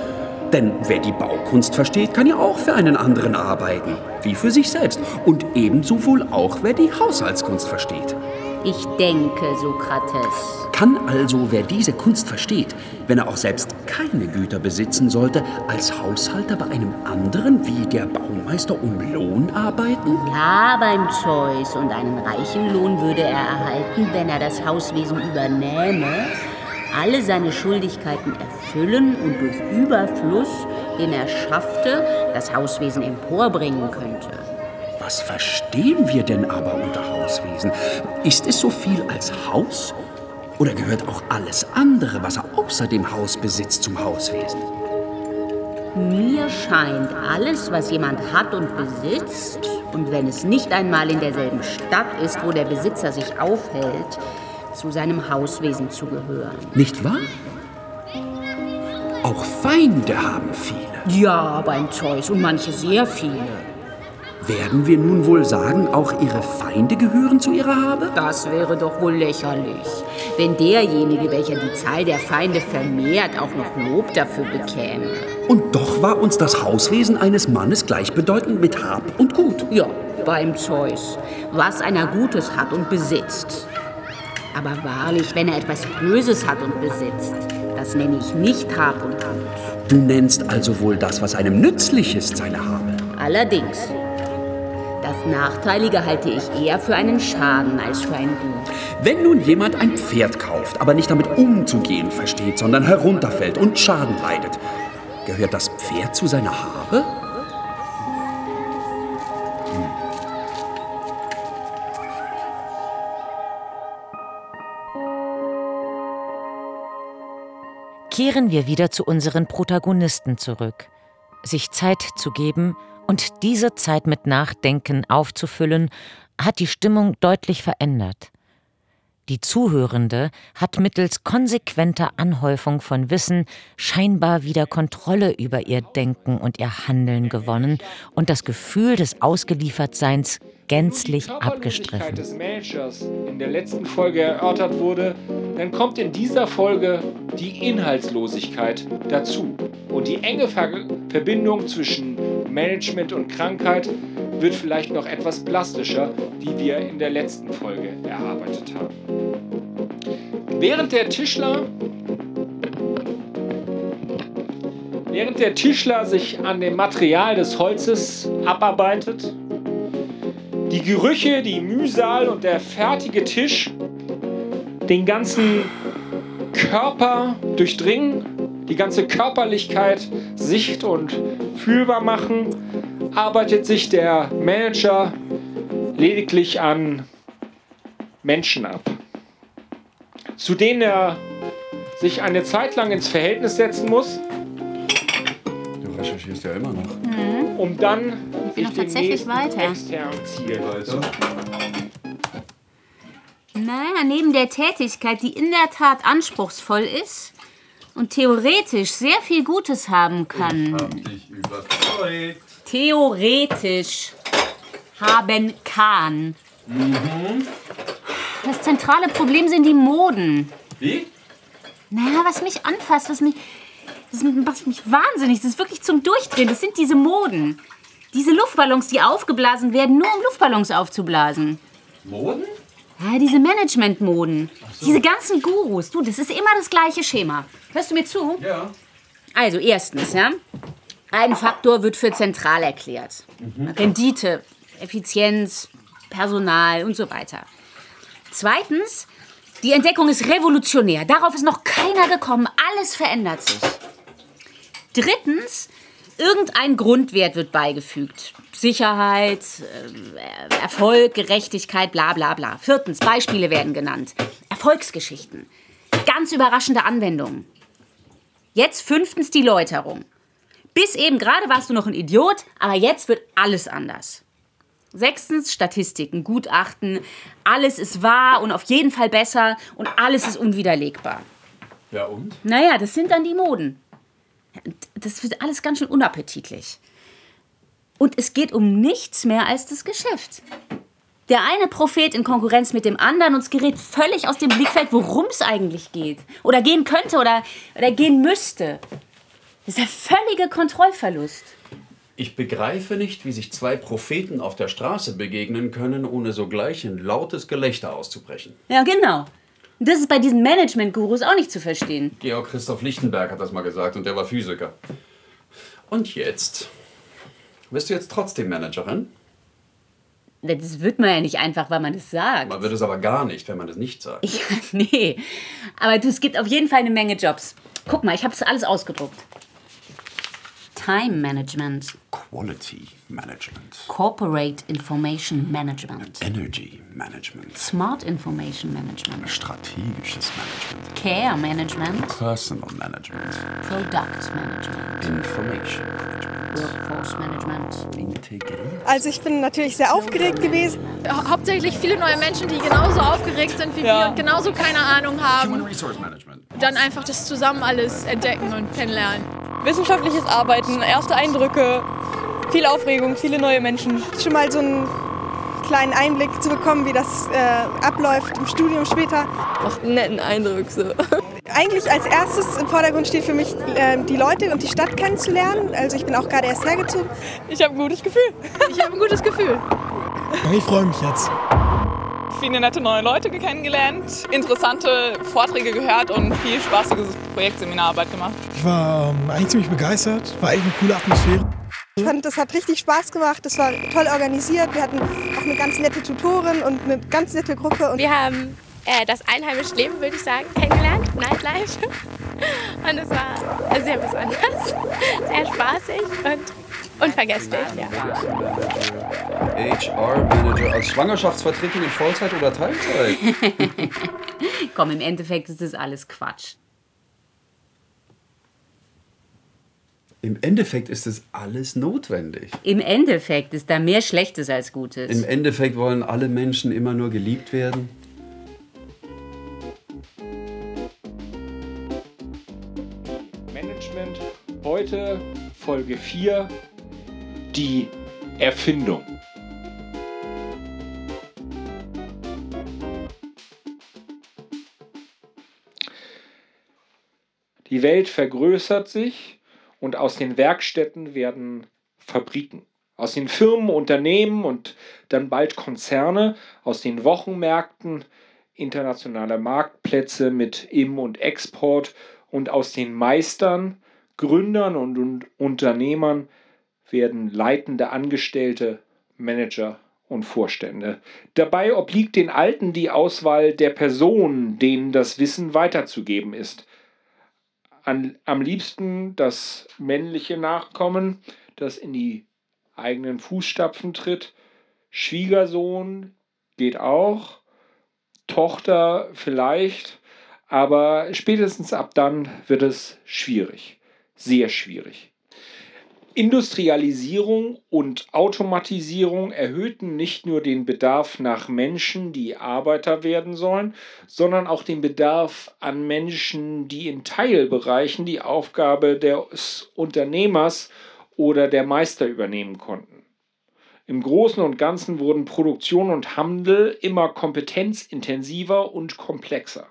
Denn wer die Baukunst versteht, kann ja auch für einen anderen arbeiten, wie für sich selbst. Und ebenso wohl auch, wer die Haushaltskunst versteht. Ich denke, Sokrates. Kann also, wer diese Kunst versteht, wenn er auch selbst keine Güter besitzen sollte, als Haushalter bei einem anderen wie der Baumeister um Lohn arbeiten? Ja, beim Zeus. Und einen reichen Lohn würde er erhalten, wenn er das Hauswesen übernähme, alle seine Schuldigkeiten erfüllen und durch Überfluss, den er schaffte, das Hauswesen emporbringen könnte. Was verstehen wir denn aber unter Hauswesen? Ist es so viel als Haus? Oder gehört auch alles andere, was er außer dem Haus besitzt, zum Hauswesen? Mir scheint, alles, was jemand hat und besitzt, und wenn es nicht einmal in derselben Stadt ist, wo der Besitzer sich aufhält, zu seinem Hauswesen zu gehören. Nicht wahr? Auch Feinde haben viele. Ja, beim Zeus und manche sehr viele. Werden wir nun wohl sagen, auch ihre Feinde gehören zu ihrer Habe? Das wäre doch wohl lächerlich, wenn derjenige, welcher die Zahl der Feinde vermehrt, auch noch Lob dafür bekäme. Und doch war uns das Hauswesen eines Mannes gleichbedeutend mit Hab und Gut. Ja, beim Zeus, was einer Gutes hat und besitzt. Aber wahrlich, wenn er etwas Böses hat und besitzt, das nenne ich nicht Hab und Gut. Du nennst also wohl das, was einem nützlich ist, seine Habe. Allerdings. Das Nachteilige halte ich eher für einen Schaden als für ein Gut. Wenn nun jemand ein Pferd kauft, aber nicht damit umzugehen versteht, sondern herunterfällt und Schaden leidet, gehört das Pferd zu seiner Habe? Kehren wir wieder zu unseren Protagonisten zurück. Sich Zeit zu geben und diese Zeit mit Nachdenken aufzufüllen, hat die Stimmung deutlich verändert. Die Zuhörende hat mittels konsequenter Anhäufung von Wissen scheinbar wieder Kontrolle über ihr Denken und ihr Handeln gewonnen und das Gefühl des Ausgeliefertseins gänzlich abgestriffen. des Managers in der letzten Folge erörtert wurde, dann kommt in dieser Folge die Inhaltslosigkeit dazu. Und die enge Ver Verbindung zwischen Management und Krankheit wird vielleicht noch etwas plastischer, die wir in der letzten Folge erarbeitet haben. Während der Tischler Während der Tischler sich an dem Material des Holzes abarbeitet, die Gerüche, die Mühsal und der fertige Tisch den ganzen Körper durchdringen, die ganze Körperlichkeit sicht- und fühlbar machen, arbeitet sich der Manager lediglich an Menschen ab, zu denen er sich eine Zeit lang ins Verhältnis setzen muss, Du recherchierst ja immer noch. um dann Ich sich noch tatsächlich weiter. Naja, neben der Tätigkeit, die in der Tat anspruchsvoll ist und theoretisch sehr viel Gutes haben kann. dich überzeugt. Theoretisch haben kann. Das zentrale Problem sind die Moden. Wie? Naja, was mich anfasst, was mich, das macht mich wahnsinnig. Das ist wirklich zum Durchdrehen. Das sind diese Moden. Diese Luftballons, die aufgeblasen werden, nur um Luftballons aufzublasen. Moden? Ja, diese Management-Moden. Diese ganzen Gurus. Du, das ist immer das gleiche Schema. Hörst du mir zu? Ja. Also, erstens, ja. Ein Faktor wird für zentral erklärt. Rendite, Effizienz, Personal und so weiter. Zweitens, die Entdeckung ist revolutionär. Darauf ist noch keiner gekommen. Alles verändert sich. Drittens, irgendein Grundwert wird beigefügt. Sicherheit, äh, Erfolg, Gerechtigkeit, bla bla bla. Viertens, Beispiele werden genannt. Erfolgsgeschichten. Ganz überraschende Anwendungen. Jetzt fünftens die Läuterung. Bis eben gerade warst du noch ein Idiot, aber jetzt wird alles anders. Sechstens Statistiken, Gutachten. Alles ist wahr und auf jeden Fall besser und alles ist unwiderlegbar. Ja und? Naja, das sind dann die Moden. Das wird alles ganz schön unappetitlich. Und es geht um nichts mehr als das Geschäft. Der eine Prophet in Konkurrenz mit dem anderen und es gerät völlig aus dem Blickfeld, worum es eigentlich geht. Oder gehen könnte oder, oder gehen müsste. Das ist der völlige Kontrollverlust. Ich begreife nicht, wie sich zwei Propheten auf der Straße begegnen können, ohne sogleich in lautes Gelächter auszubrechen. Ja, genau. Und das ist bei diesen Management-Gurus auch nicht zu verstehen. Georg Christoph Lichtenberg hat das mal gesagt und der war Physiker. Und jetzt? Bist du jetzt trotzdem Managerin? Das wird man ja nicht einfach, weil man das sagt. Man wird es aber gar nicht, wenn man es nicht sagt. Ja, nee. Aber du, es gibt auf jeden Fall eine Menge Jobs. Guck mal, ich habe es alles ausgedruckt. Time Management, Quality Management, Corporate Information Management, Energy Management, Smart Information Management, strategisches Management, Care Management, Personal Management, Product Management, Information Management, Workforce Management. Integriert. Also ich bin natürlich sehr aufgeregt gewesen. Hau- Hauptsächlich viele neue Menschen, die genauso aufgeregt sind wie wir und genauso keine Ahnung haben. Human Resource Management. Dann einfach das zusammen alles entdecken und kennenlernen. Wissenschaftliches Arbeiten, erste Eindrücke, viel Aufregung, viele neue Menschen. Schon mal so einen kleinen Einblick zu bekommen, wie das äh, abläuft im Studium später. Macht einen netten Eindruck so. Eigentlich als erstes im Vordergrund steht für mich, äh, die Leute und die Stadt kennenzulernen. Also ich bin auch gerade erst hergezogen. Ich habe ein gutes Gefühl. Ich habe ein gutes Gefühl. Ich freue mich jetzt. viele nette neue Leute kennengelernt, interessante Vorträge gehört und viel spaßige Projektseminararbeit gemacht. Ich war ähm, eigentlich ziemlich begeistert. War echt eine coole Atmosphäre. Ich fand, das hat richtig Spaß gemacht. Das war toll organisiert. Wir hatten auch eine ganz nette Tutorin und eine ganz nette Gruppe. Und Wir haben äh, das einheimische Leben, würde ich sagen, kennengelernt, Nightlife. Und es war sehr besonders, sehr spaßig und unvergesslich. Ja. HR-Manager als Schwangerschaftsvertretung in Vollzeit oder Teilzeit? Komm, im Endeffekt ist das alles Quatsch. im Endeffekt ist das alles notwendig. Im Endeffekt ist da mehr Schlechtes als Gutes. Im Endeffekt wollen alle Menschen immer nur geliebt werden. Management, heute Folge 4, die Erfindung. Die Welt vergrößert sich und aus den Werkstätten werden Fabriken. Aus den Firmen, Unternehmen und dann bald Konzerne, aus den Wochenmärkten internationale Marktplätze mit Im- und Export und aus den Meistern, Gründern und, und Unternehmern werden leitende Angestellte, Manager und Vorstände. Dabei obliegt den Alten die Auswahl der Personen, denen das Wissen weiterzugeben ist. An, am liebsten das männliche Nachkommen, das in die eigenen Fußstapfen tritt. Schwiegersohn geht auch. Tochter vielleicht. Aber spätestens ab dann wird es schwierig. Sehr schwierig. Industrialisierung und Automatisierung erhöhten nicht nur den Bedarf nach Menschen, die Arbeiter werden sollen, sondern auch den Bedarf an Menschen, die in Teilbereichen die Aufgabe des Unternehmers oder der Meister übernehmen konnten. Im Großen und Ganzen wurden Produktion und Handel immer kompetenzintensiver und komplexer.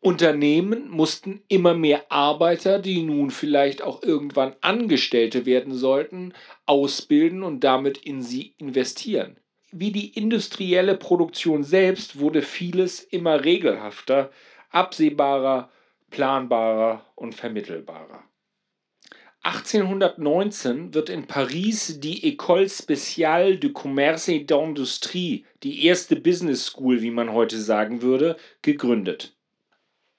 Unternehmen mussten immer mehr Arbeiter, die nun vielleicht auch irgendwann Angestellte werden sollten, ausbilden und damit in sie investieren. Wie die industrielle Produktion selbst wurde vieles immer regelhafter, absehbarer, planbarer und vermittelbarer. 1819 wird in Paris die École Spéciale du Commerce et d'Industrie, die erste Business School, wie man heute sagen würde, gegründet.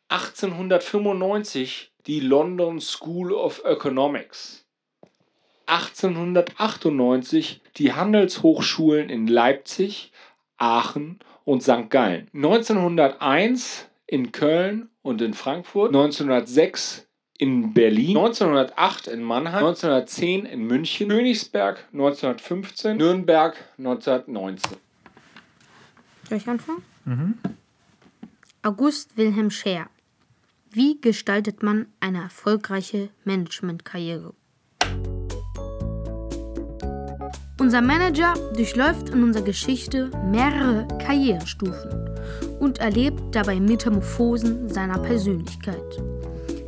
1895 die London School of Economics. 1898 die Handelshochschulen in Leipzig, Aachen und St. Gallen. 1901 in Köln und in Frankfurt. 1906 in Berlin, 1908 in Mannheim, 1910 in München, Königsberg 1915, Nürnberg 1919. Soll ich anfangen? Mhm. August Wilhelm Scher. Wie gestaltet man eine erfolgreiche Managementkarriere? Unser Manager durchläuft in unserer Geschichte mehrere Karrierestufen und erlebt dabei Metamorphosen seiner Persönlichkeit.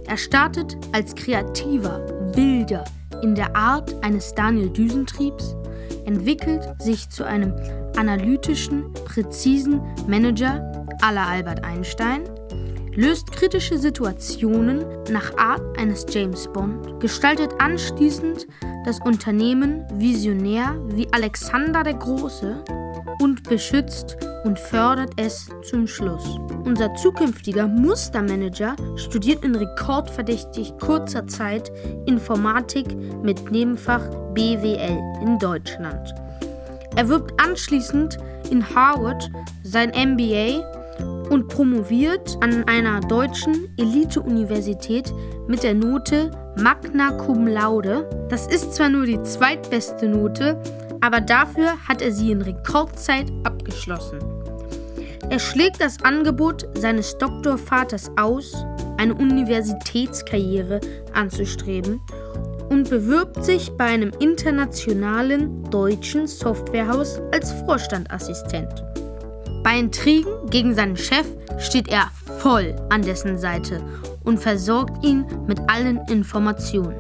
Er startet als kreativer, wilder, in der Art eines Daniel Düsentriebs, entwickelt sich zu einem analytischen, präzisen Manager à la Albert Einstein, löst kritische Situationen nach Art eines James Bond, gestaltet anschließend das Unternehmen visionär wie Alexander der Große und beschützt und fördert es zum Schluss. Unser zukünftiger Mustermanager studiert in rekordverdächtig kurzer Zeit Informatik mit Nebenfach BWL in Deutschland. Er wirbt anschließend in Harvard sein MBA und promoviert an einer deutschen Elite-Universität mit der Note Magna Cum Laude. Das ist zwar nur die zweitbeste Note, aber dafür hat er sie in Rekordzeit abgeschlossen. Er schlägt das Angebot seines Doktorvaters aus, eine Universitätskarriere anzustreben und bewirbt sich bei einem internationalen deutschen Softwarehaus als Vorstandassistent. Bei Intrigen gegen seinen Chef steht er voll an dessen Seite und versorgt ihn mit allen Informationen.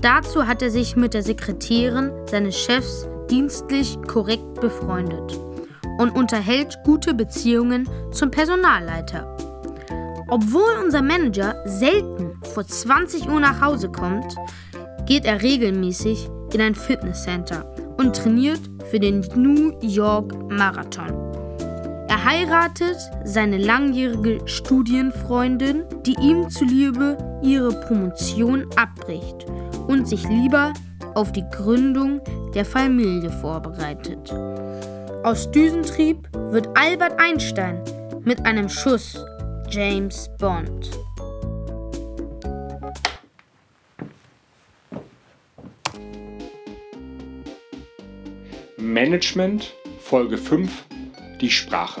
Dazu hat er sich mit der Sekretärin seines Chefs dienstlich korrekt befreundet und unterhält gute Beziehungen zum Personalleiter. Obwohl unser Manager selten vor 20 Uhr nach Hause kommt, geht er regelmäßig in ein Fitnesscenter und trainiert für den New York Marathon. Er heiratet seine langjährige Studienfreundin, die ihm zuliebe ihre Promotion abbricht und sich lieber auf die Gründung der Familie vorbereitet. Aus Düsentrieb wird Albert Einstein mit einem Schuss James Bond. Management, Folge 5, die Sprache.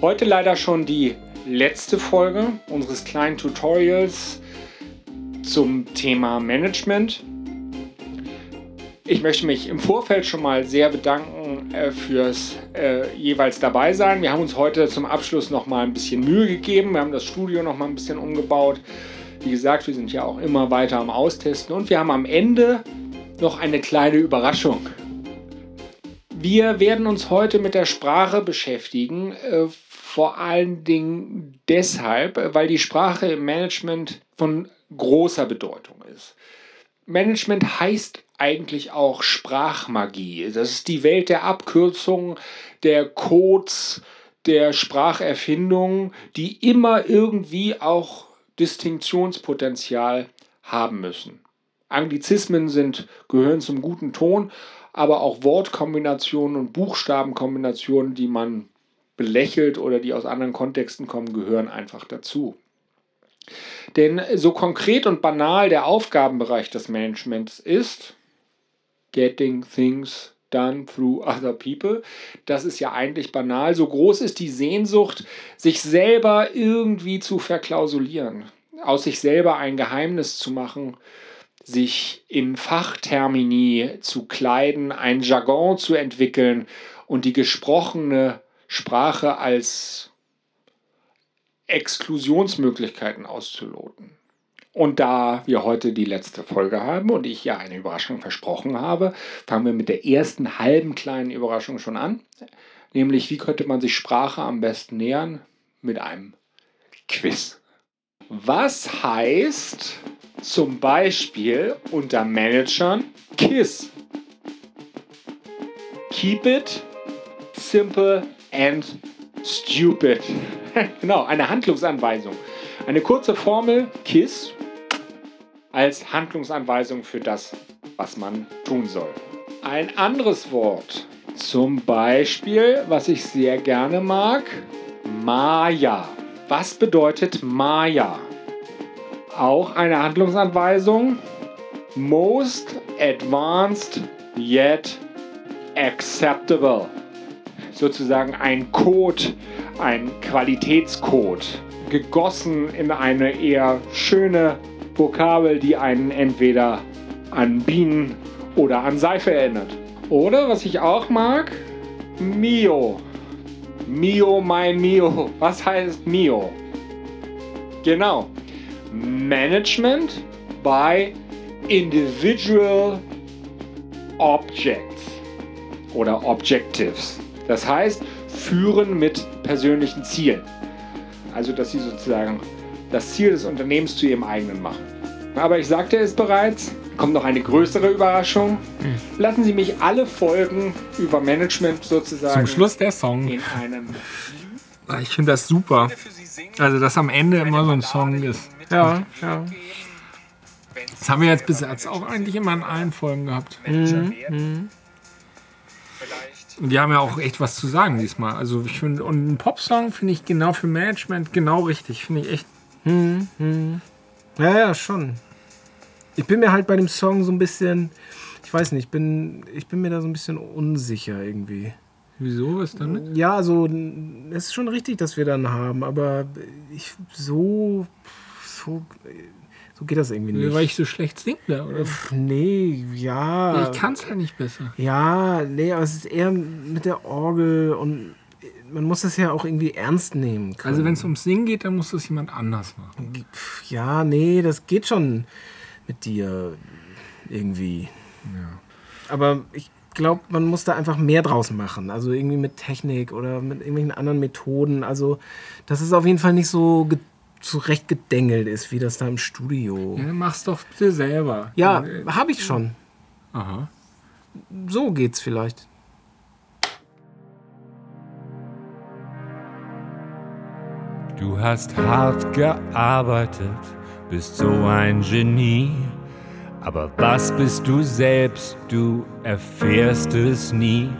Heute leider schon die letzte Folge unseres kleinen Tutorials zum Thema Management. Ich möchte mich im Vorfeld schon mal sehr bedanken äh, fürs äh, jeweils dabei sein. Wir haben uns heute zum Abschluss noch mal ein bisschen Mühe gegeben. Wir haben das Studio noch mal ein bisschen umgebaut. Wie gesagt, wir sind ja auch immer weiter am Austesten und wir haben am Ende noch eine kleine Überraschung. Wir werden uns heute mit der Sprache beschäftigen, äh, vor allen Dingen deshalb, äh, weil die Sprache im Management von großer Bedeutung ist. Management heißt eigentlich auch Sprachmagie. Das ist die Welt der Abkürzungen, der Codes, der Spracherfindungen, die immer irgendwie auch Distinktionspotenzial haben müssen. Anglizismen sind, gehören zum guten Ton, aber auch Wortkombinationen und Buchstabenkombinationen, die man belächelt oder die aus anderen Kontexten kommen, gehören einfach dazu. Denn so konkret und banal der Aufgabenbereich des Managements ist, getting things done through other people, das ist ja eigentlich banal. So groß ist die Sehnsucht, sich selber irgendwie zu verklausulieren, aus sich selber ein Geheimnis zu machen, sich in Fachtermini zu kleiden, ein Jargon zu entwickeln und die gesprochene Sprache als Exklusionsmöglichkeiten auszuloten. Und da wir heute die letzte Folge haben und ich ja eine Überraschung versprochen habe, fangen wir mit der ersten halben kleinen Überraschung schon an. Nämlich, wie könnte man sich Sprache am besten nähern? Mit einem Quiz. Was heißt zum Beispiel unter Managern KISS? Keep it simple and stupid. genau, eine Handlungsanweisung. Eine kurze Formel, KISS, als Handlungsanweisung für das, was man tun soll. Ein anderes Wort, zum Beispiel, was ich sehr gerne mag, Maya. Was bedeutet Maya? Auch eine Handlungsanweisung. Most advanced yet acceptable. Sozusagen ein Code, ein Qualitätscode, gegossen in eine eher schöne Vokabel, die einen entweder an Bienen oder an Seife erinnert. Oder, was ich auch mag, Mio. Mio, mein Mio. Was heißt Mio? Genau. Management by Individual Objects oder Objectives. Das heißt, führen mit persönlichen Zielen. Also, dass sie sozusagen das Ziel des Unternehmens zu ihrem eigenen machen. Aber ich sagte es bereits, kommt noch eine größere Überraschung. Lassen Sie mich alle Folgen über Management sozusagen Zum Schluss der Song. in einem Ah, Ich finde das super. Also, dass am Ende immer so ein Song ist. Ja, ja. Das haben wir jetzt bis jetzt auch eigentlich immer in allen Folgen gehabt. Mhm, Mhm. Und die haben ja auch echt was zu sagen diesmal. Also ich finde, und ein Popsong finde ich genau für Management genau richtig. Finde ich echt. Hm, hm. Ja, ja, schon. Ich bin mir halt bei dem Song so ein bisschen, ich weiß nicht, ich bin, ich bin mir da so ein bisschen unsicher irgendwie. Wieso? Was damit? Ja, also es ist schon richtig, dass wir dann haben, aber ich so, so, so geht das irgendwie nicht. Weil ich so schlecht singe, oder? Pff, Nee, ja. Ich kann es halt nicht besser. Ja, nee, aber es ist eher mit der Orgel und man muss das ja auch irgendwie ernst nehmen können. Also wenn es ums Singen geht, dann muss das jemand anders machen. Pff, Ja, nee, das geht schon mit dir irgendwie. Aber ich glaube, man muss da einfach mehr draus machen. Also irgendwie mit Technik oder mit irgendwelchen anderen Methoden. Also, dass es auf jeden Fall nicht so ge zurecht gedengelt ist, wie das da im Studio. Ja, mach's doch bitte selber. Ja, Äh, habe ich schon. Aha. So geht's vielleicht. Du hast hart gearbeitet, bist so ein Genie. Aber was bist du selbst? Du erfährst es nie.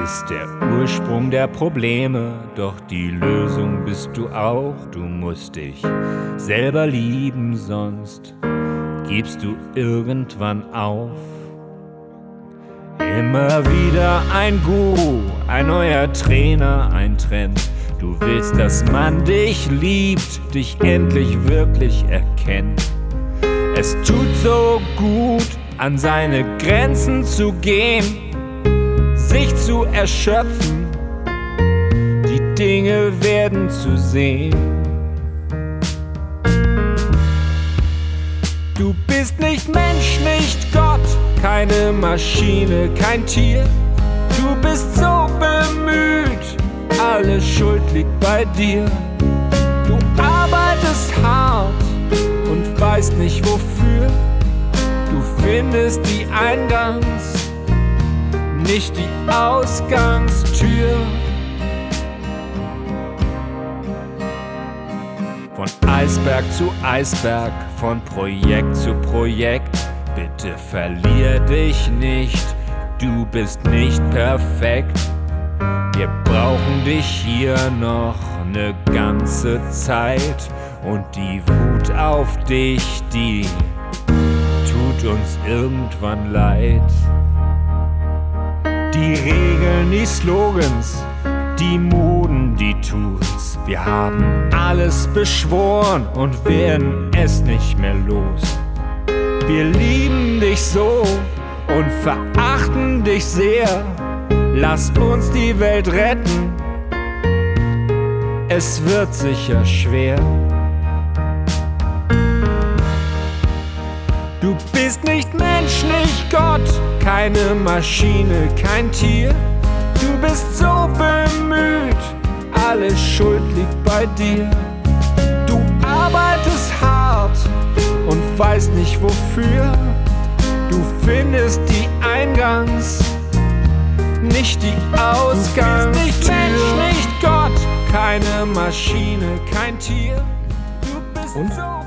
Bist der Ursprung der Probleme, doch die Lösung bist du auch. Du musst dich selber lieben, sonst gibst du irgendwann auf. Immer wieder ein Guru, ein neuer Trainer, ein Trend. Du willst, dass man dich liebt, dich endlich wirklich erkennt. Es tut so gut, an seine Grenzen zu gehen, sich zu erschöpfen, die Dinge werden zu sehen. Du bist nicht Mensch, nicht Gott, keine Maschine, kein Tier. Du bist so bemüht, alle Schuld liegt bei dir. Du arbeitest hart und weißt nicht wofür. Du findest die Eingangs, nicht die Ausgangstür. Von Eisberg zu Eisberg, von Projekt zu Projekt. Bitte verlier dich nicht, du bist nicht perfekt. Wir brauchen dich hier noch eine ganze Zeit. Und die Wut auf dich, die tut uns irgendwann leid. Die Regeln, die Slogans, die Moden, die Tools. Wir haben alles beschworen und werden es nicht mehr los. Wir lieben dich so und verachten dich sehr. Lass uns die Welt retten. Es wird sicher schwer. Du bist nicht Mensch, nicht Gott, keine Maschine, kein Tier. Du bist so bemüht, alle Schuld liegt bei dir. Du arbeitest hart und weißt nicht wofür. Du findest die Eingangs, nicht die Ausgangstür. Du bist nicht Mensch, nicht Gott, keine Maschine, kein Tier. Du bist Und? so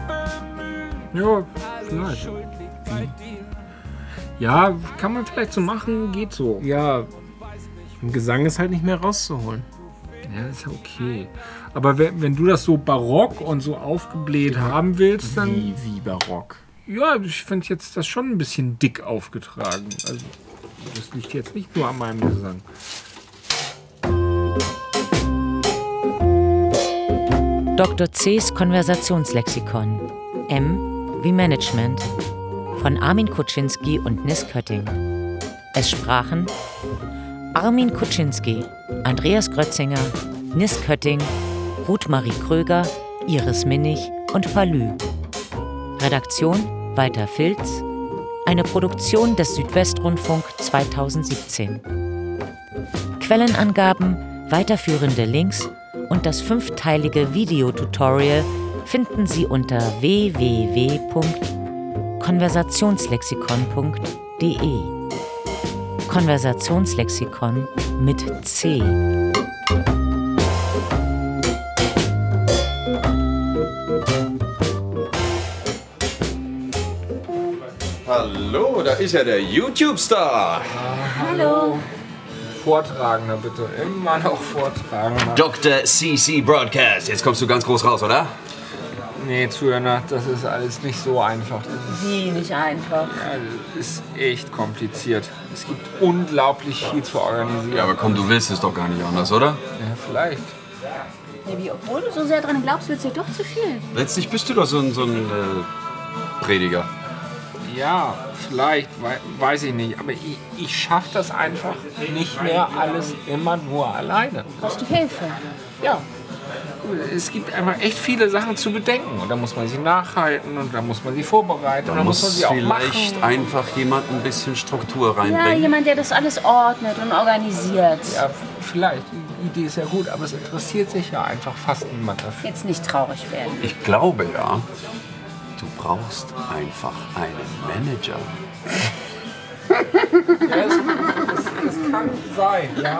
Ja, vielleicht. Ja, kann man vielleicht so machen, geht so. Ja, im Gesang ist halt nicht mehr rauszuholen. Ja, ist ja okay. Aber wenn, wenn du das so barock und so aufgebläht haben willst, dann. Wie, wie barock? Ja, ich finde jetzt das schon ein bisschen dick aufgetragen. Also, das liegt jetzt nicht nur an meinem Gesang. Dr. C.'s Konversationslexikon. M wie Management. Von Armin Kuczynski und Nis Kötting. Es sprachen Armin Kuczynski, Andreas Grötzinger, Nis Kötting, Ruth-Marie Kröger, Iris Minnig und Falü. Redaktion Walter Filz. Eine Produktion des Südwestrundfunk 2017. Quellenangaben, weiterführende Links und das fünfteilige Videotutorial finden Sie unter www.konversationslexikon.de. Konversationslexikon mit C. Hallo, da ist ja der YouTube-Star. Hallo. Vortragender bitte, immer noch Vortragender. Dr. CC Broadcast. Jetzt kommst du ganz groß raus, oder? Nee, Zuhörer, das ist alles nicht so einfach. Das ist, Wie nicht einfach. ja, das ist echt kompliziert. Es gibt unglaublich viel zu organisieren. Ja, aber komm, du willst es doch gar nicht anders, oder? Ja, vielleicht. Ja, wie, obwohl du so sehr dran glaubst, wird es dir doch zu viel. Letztlich bist du doch so ein, so ein äh, Prediger. Ja, vielleicht, wei weiß ich nicht. Aber ich, ich schaffe das einfach nicht mehr alles immer nur alleine. Brauchst du Hilfe? Ja. Es gibt einfach echt viele Sachen zu bedenken. Und da muss man sie nachhalten und da muss man sie vorbereiten und Da da muss man sie auch vielleicht machen. einfach jemand ein bisschen Struktur Ja, reinbringen. jemand, der das alles ordnet und organisiert. Ja, vielleicht. Die Idee ist ja gut, aber es interessiert sich ja einfach fast niemand dafür. Jetzt nicht traurig werden. Ich glaube ja, du brauchst einfach einen Manager. Ja, das, das, das kann sein, ja.